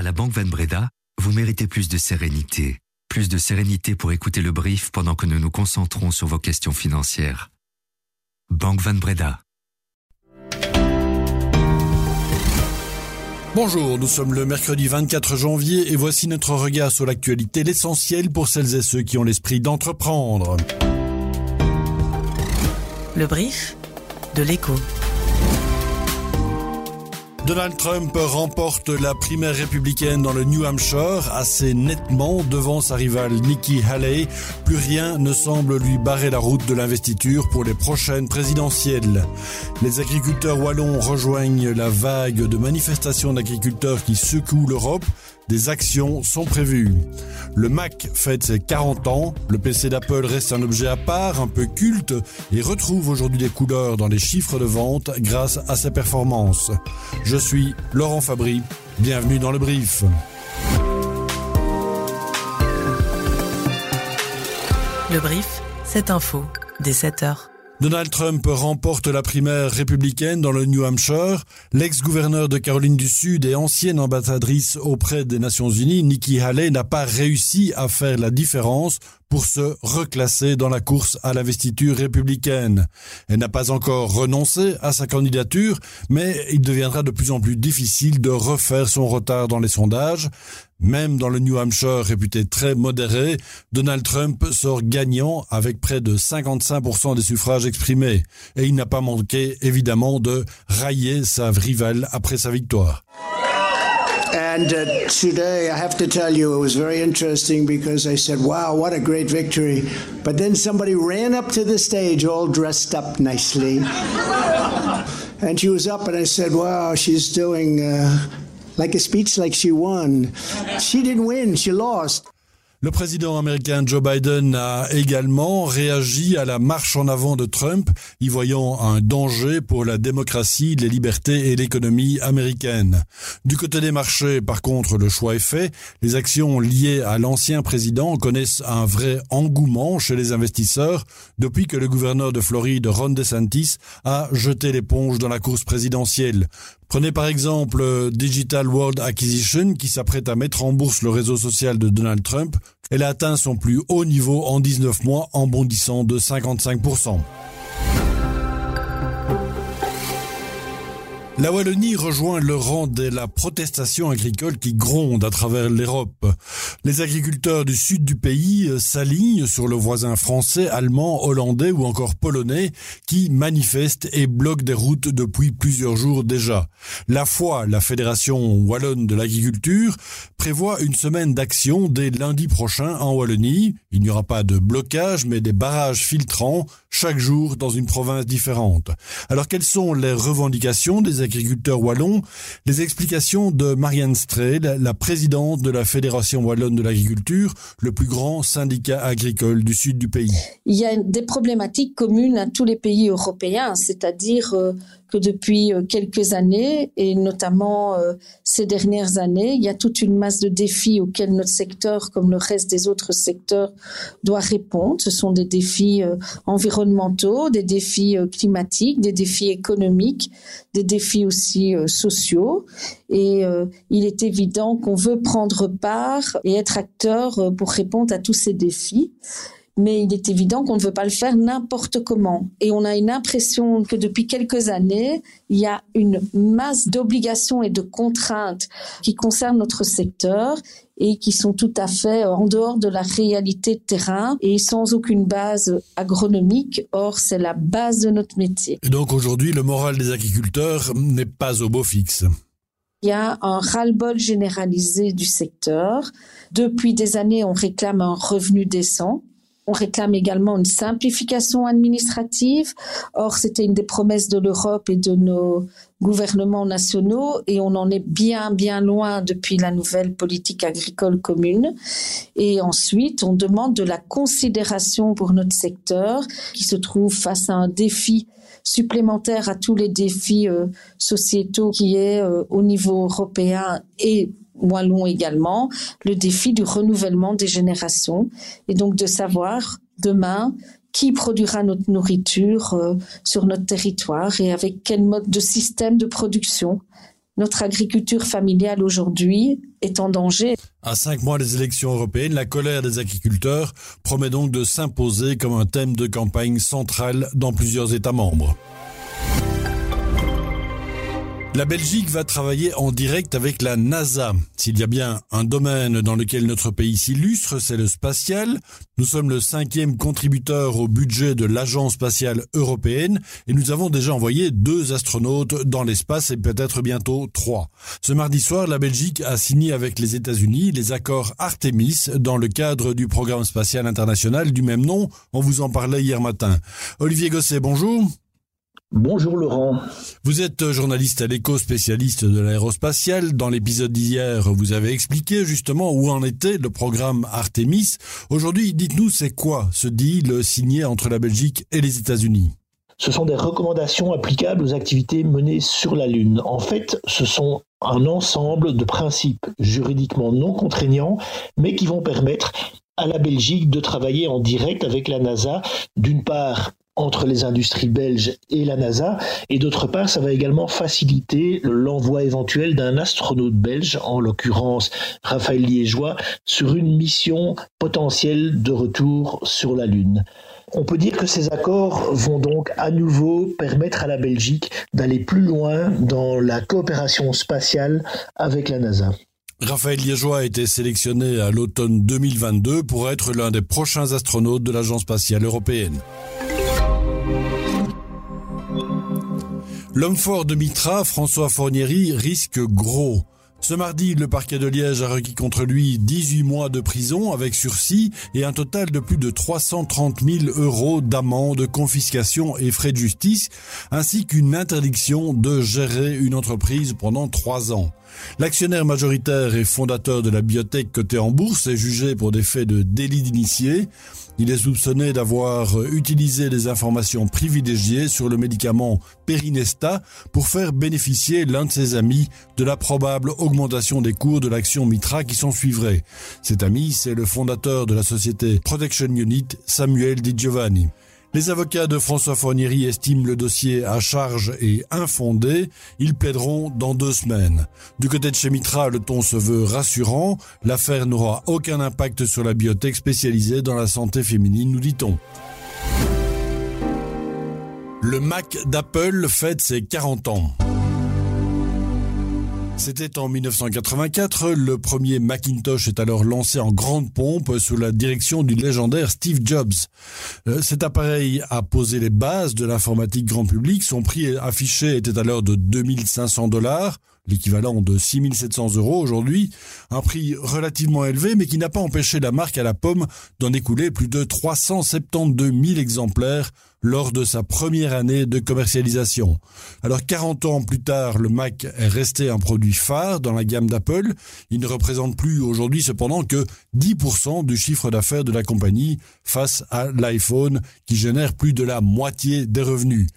À la Banque Van Breda, vous méritez plus de sérénité. Plus de sérénité pour écouter le brief pendant que nous nous concentrons sur vos questions financières. Banque Van Breda. Bonjour, nous sommes le mercredi 24 janvier et voici notre regard sur l'actualité, l'essentiel pour celles et ceux qui ont l'esprit d'entreprendre. Le brief de l'écho. Donald Trump remporte la primaire républicaine dans le New Hampshire assez nettement devant sa rivale Nikki Haley. Plus rien ne semble lui barrer la route de l'investiture pour les prochaines présidentielles. Les agriculteurs wallons rejoignent la vague de manifestations d'agriculteurs qui secouent l'Europe. Des actions sont prévues. Le Mac fête ses 40 ans, le PC d'Apple reste un objet à part, un peu culte, et retrouve aujourd'hui des couleurs dans les chiffres de vente grâce à ses performances. Je suis Laurent Fabry, bienvenue dans le brief. Le brief, cette info, dès 7 heures. Donald Trump remporte la primaire républicaine dans le New Hampshire. L'ex-gouverneur de Caroline du Sud et ancienne ambassadrice auprès des Nations Unies, Nikki Haley, n'a pas réussi à faire la différence pour se reclasser dans la course à l'investiture républicaine. Elle n'a pas encore renoncé à sa candidature, mais il deviendra de plus en plus difficile de refaire son retard dans les sondages. Même dans le New Hampshire réputé très modéré, Donald Trump sort gagnant avec près de 55% des suffrages exprimés. Et il n'a pas manqué évidemment de railler sa rivale après sa victoire. And uh, today, I have to tell you, it was very interesting because I said, wow, what a great victory. But then somebody ran up to the stage all dressed up nicely. and she was up, and I said, wow, she's doing uh, like a speech like she won. She didn't win, she lost. Le président américain Joe Biden a également réagi à la marche en avant de Trump, y voyant un danger pour la démocratie, les libertés et l'économie américaine. Du côté des marchés, par contre, le choix est fait. Les actions liées à l'ancien président connaissent un vrai engouement chez les investisseurs depuis que le gouverneur de Floride, Ron DeSantis, a jeté l'éponge dans la course présidentielle. Prenez par exemple Digital World Acquisition qui s'apprête à mettre en bourse le réseau social de Donald Trump. Elle a atteint son plus haut niveau en 19 mois en bondissant de 55%. La Wallonie rejoint le rang de la protestation agricole qui gronde à travers l'Europe. Les agriculteurs du sud du pays s'alignent sur le voisin français, allemand, hollandais ou encore polonais qui manifestent et bloquent des routes depuis plusieurs jours déjà. La foi, la Fédération wallonne de l'agriculture, prévoit une semaine d'action dès lundi prochain en Wallonie. Il n'y aura pas de blocage mais des barrages filtrants chaque jour dans une province différente. Alors quelles sont les revendications des agriculteurs wallons Les explications de Marianne Strel, la présidente de la Fédération wallonne de l'agriculture, le plus grand syndicat agricole du sud du pays. Il y a des problématiques communes à tous les pays européens, c'est-à-dire euh, que depuis euh, quelques années, et notamment euh, ces dernières années, il y a toute une masse de défis auxquels notre secteur, comme le reste des autres secteurs, doit répondre. Ce sont des défis environnementaux, des défis climatiques, des défis économiques, des défis aussi sociaux. Et il est évident qu'on veut prendre part et être acteur pour répondre à tous ces défis mais il est évident qu'on ne veut pas le faire n'importe comment. Et on a une impression que depuis quelques années, il y a une masse d'obligations et de contraintes qui concernent notre secteur et qui sont tout à fait en dehors de la réalité de terrain et sans aucune base agronomique. Or, c'est la base de notre métier. Et donc aujourd'hui, le moral des agriculteurs n'est pas au beau fixe. Il y a un ras-le-bol généralisé du secteur. Depuis des années, on réclame un revenu décent. On réclame également une simplification administrative. Or, c'était une des promesses de l'Europe et de nos gouvernements nationaux et on en est bien, bien loin depuis la nouvelle politique agricole commune. Et ensuite, on demande de la considération pour notre secteur qui se trouve face à un défi supplémentaire à tous les défis euh, sociétaux qui est euh, au niveau européen et wallon également, le défi du renouvellement des générations et donc de savoir demain qui produira notre nourriture euh, sur notre territoire et avec quel mode de système de production notre agriculture familiale aujourd'hui est en danger. À cinq mois des élections européennes, la colère des agriculteurs promet donc de s'imposer comme un thème de campagne central dans plusieurs États membres. La Belgique va travailler en direct avec la NASA. S'il y a bien un domaine dans lequel notre pays s'illustre, c'est le spatial. Nous sommes le cinquième contributeur au budget de l'Agence spatiale européenne et nous avons déjà envoyé deux astronautes dans l'espace et peut-être bientôt trois. Ce mardi soir, la Belgique a signé avec les États-Unis les accords Artemis dans le cadre du programme spatial international du même nom. On vous en parlait hier matin. Olivier Gosset, bonjour. Bonjour Laurent. Vous êtes journaliste à l'éco spécialiste de l'aérospatiale. Dans l'épisode d'hier, vous avez expliqué justement où en était le programme Artemis. Aujourd'hui, dites-nous c'est quoi ce deal signé entre la Belgique et les États-Unis? Ce sont des recommandations applicables aux activités menées sur la Lune. En fait, ce sont un ensemble de principes juridiquement non contraignants, mais qui vont permettre à la Belgique de travailler en direct avec la NASA, d'une part entre les industries belges et la NASA. Et d'autre part, ça va également faciliter l'envoi éventuel d'un astronaute belge, en l'occurrence Raphaël Liégeois, sur une mission potentielle de retour sur la Lune. On peut dire que ces accords vont donc à nouveau permettre à la Belgique d'aller plus loin dans la coopération spatiale avec la NASA. Raphaël Liégeois a été sélectionné à l'automne 2022 pour être l'un des prochains astronautes de l'Agence spatiale européenne. L'homme fort de Mitra, François Fornieri, risque gros. Ce mardi, le parquet de Liège a requis contre lui 18 mois de prison avec sursis et un total de plus de 330 000 euros d'amende, confiscation et frais de justice, ainsi qu'une interdiction de gérer une entreprise pendant trois ans. L'actionnaire majoritaire et fondateur de la biotech cotée en bourse est jugé pour des faits de délit d'initié. Il est soupçonné d'avoir utilisé des informations privilégiées sur le médicament Périnesta pour faire bénéficier l'un de ses amis de la probable des cours de l'action Mitra qui s'en suivrait. Cet ami, c'est le fondateur de la société Protection Unit, Samuel Di Giovanni. Les avocats de François Fornieri estiment le dossier à charge et infondé. Ils plaideront dans deux semaines. Du côté de chez Mitra, le ton se veut rassurant. L'affaire n'aura aucun impact sur la biotech spécialisée dans la santé féminine, nous dit-on. Le Mac d'Apple fête ses 40 ans. C'était en 1984. Le premier Macintosh est alors lancé en grande pompe sous la direction du légendaire Steve Jobs. Euh, cet appareil a posé les bases de l'informatique grand public. Son prix affiché était alors de 2500 dollars l'équivalent de 6700 euros aujourd'hui, un prix relativement élevé mais qui n'a pas empêché la marque à la pomme d'en écouler plus de 372 000 exemplaires lors de sa première année de commercialisation. Alors 40 ans plus tard, le Mac est resté un produit phare dans la gamme d'Apple. Il ne représente plus aujourd'hui cependant que 10% du chiffre d'affaires de la compagnie face à l'iPhone qui génère plus de la moitié des revenus.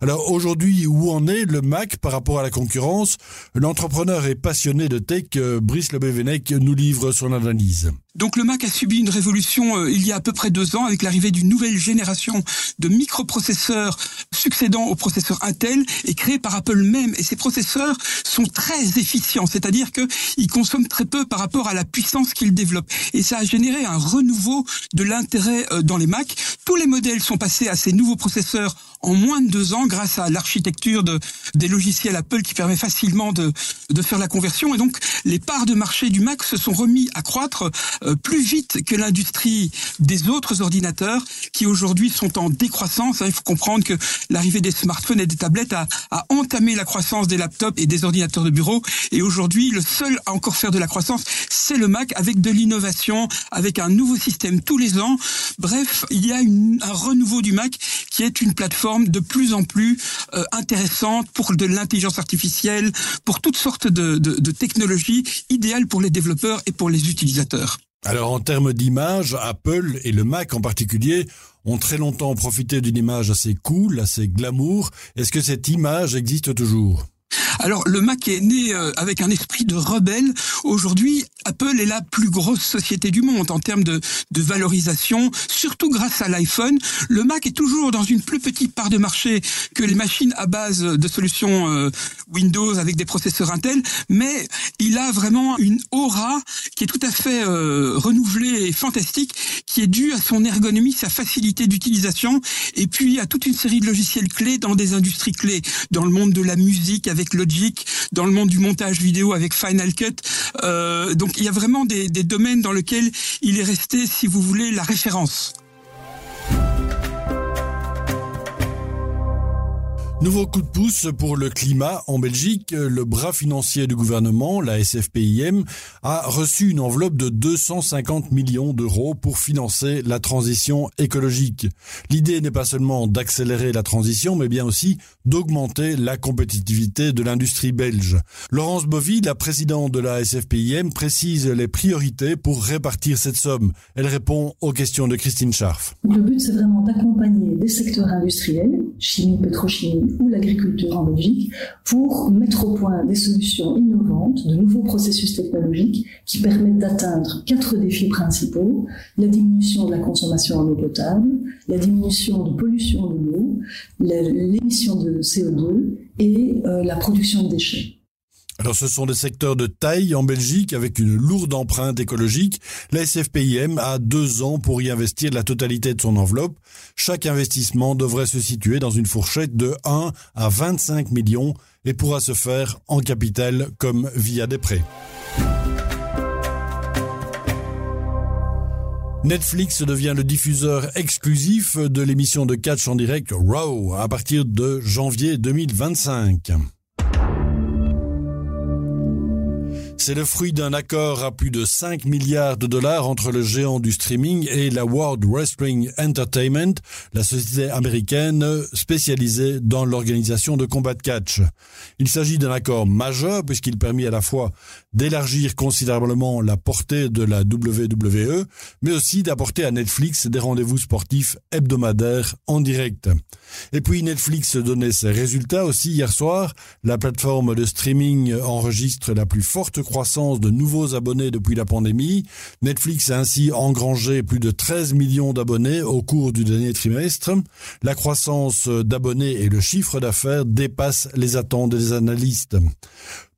Alors aujourd'hui, où en est le Mac par rapport à la concurrence? L'entrepreneur et passionné de tech, euh, Brice Lebevenec, nous livre son analyse. Donc le Mac a subi une révolution euh, il y a à peu près deux ans avec l'arrivée d'une nouvelle génération de microprocesseurs succédant aux processeurs Intel et créés par Apple même. Et ces processeurs sont très efficients, c'est-à-dire qu'ils consomment très peu par rapport à la puissance qu'ils développent. Et ça a généré un renouveau de l'intérêt euh, dans les Mac. Tous les modèles sont passés à ces nouveaux processeurs en moins de deux ans grâce à l'architecture de, des logiciels Apple qui permet facilement de, de faire la conversion. Et donc les parts de marché du Mac se sont remis à croître plus vite que l'industrie des autres ordinateurs qui aujourd'hui sont en décroissance. Hein, il faut comprendre que l'arrivée des smartphones et des tablettes a, a, entamé la croissance des laptops et des ordinateurs de bureau. Et aujourd'hui, le seul à encore faire de la croissance, c'est le Mac avec de l'innovation, avec un nouveau système tous les ans. Bref, il y a une, un renouveau du Mac qui est une plateforme de plus en plus euh, intéressante pour de l'intelligence artificielle, pour toutes sortes de, de, de technologies idéales pour les développeurs et pour les utilisateurs. Alors en termes d'image, Apple et le Mac en particulier ont très longtemps profité d'une image assez cool, assez glamour. Est-ce que cette image existe toujours? Alors le Mac est né euh, avec un esprit de rebelle. Aujourd'hui, Apple est la plus grosse société du monde en termes de, de valorisation, surtout grâce à l'iPhone. Le Mac est toujours dans une plus petite part de marché que les machines à base de solutions euh, Windows avec des processeurs Intel, mais il a vraiment une aura qui est tout à fait euh, renouvelée et fantastique, qui est due à son ergonomie, sa facilité d'utilisation, et puis à toute une série de logiciels clés dans des industries clés, dans le monde de la musique avec Logic, dans le monde du montage vidéo avec Final Cut. Euh, donc il y a vraiment des, des domaines dans lesquels il est resté, si vous voulez, la référence. Nouveau coup de pouce pour le climat en Belgique. Le bras financier du gouvernement, la SFPIM, a reçu une enveloppe de 250 millions d'euros pour financer la transition écologique. L'idée n'est pas seulement d'accélérer la transition, mais bien aussi d'augmenter la compétitivité de l'industrie belge. Laurence Bovy, la présidente de la SFPIM, précise les priorités pour répartir cette somme. Elle répond aux questions de Christine Scharf. Le but, c'est vraiment d'accompagner des secteurs industriels, chimie, pétrochimie, ou l'agriculture en Belgique pour mettre au point des solutions innovantes, de nouveaux processus technologiques qui permettent d'atteindre quatre défis principaux, la diminution de la consommation en eau potable, la diminution de pollution de l'eau, l'émission de CO2 et euh, la production de déchets. Alors ce sont des secteurs de taille en Belgique avec une lourde empreinte écologique. La SFPIM a deux ans pour y investir la totalité de son enveloppe. Chaque investissement devrait se situer dans une fourchette de 1 à 25 millions et pourra se faire en capital comme via des prêts. Netflix devient le diffuseur exclusif de l'émission de catch en direct Raw à partir de janvier 2025. C'est le fruit d'un accord à plus de 5 milliards de dollars entre le géant du streaming et la World Wrestling Entertainment, la société américaine spécialisée dans l'organisation de combats de catch. Il s'agit d'un accord majeur puisqu'il permet à la fois d'élargir considérablement la portée de la WWE, mais aussi d'apporter à Netflix des rendez-vous sportifs hebdomadaires en direct. Et puis Netflix donnait ses résultats aussi hier soir. La plateforme de streaming enregistre la plus forte croissance de nouveaux abonnés depuis la pandémie. Netflix a ainsi engrangé plus de 13 millions d'abonnés au cours du dernier trimestre. La croissance d'abonnés et le chiffre d'affaires dépassent les attentes des analystes.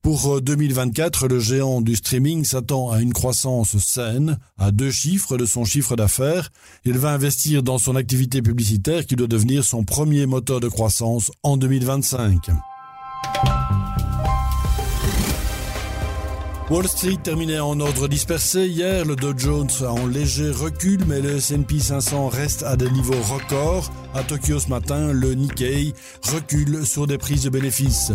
Pour 2024, le géant du streaming s'attend à une croissance saine, à deux chiffres de son chiffre d'affaires. Il va investir dans son activité publicitaire qui doit devenir son premier moteur de croissance en 2025. Wall Street terminait en ordre dispersé. Hier, le Dow Jones en léger recul, mais le S&P 500 reste à des niveaux records. À Tokyo ce matin, le Nikkei recule sur des prises de bénéfices.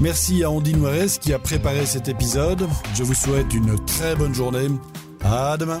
Merci à Andy Noires qui a préparé cet épisode. Je vous souhaite une très bonne journée. À demain.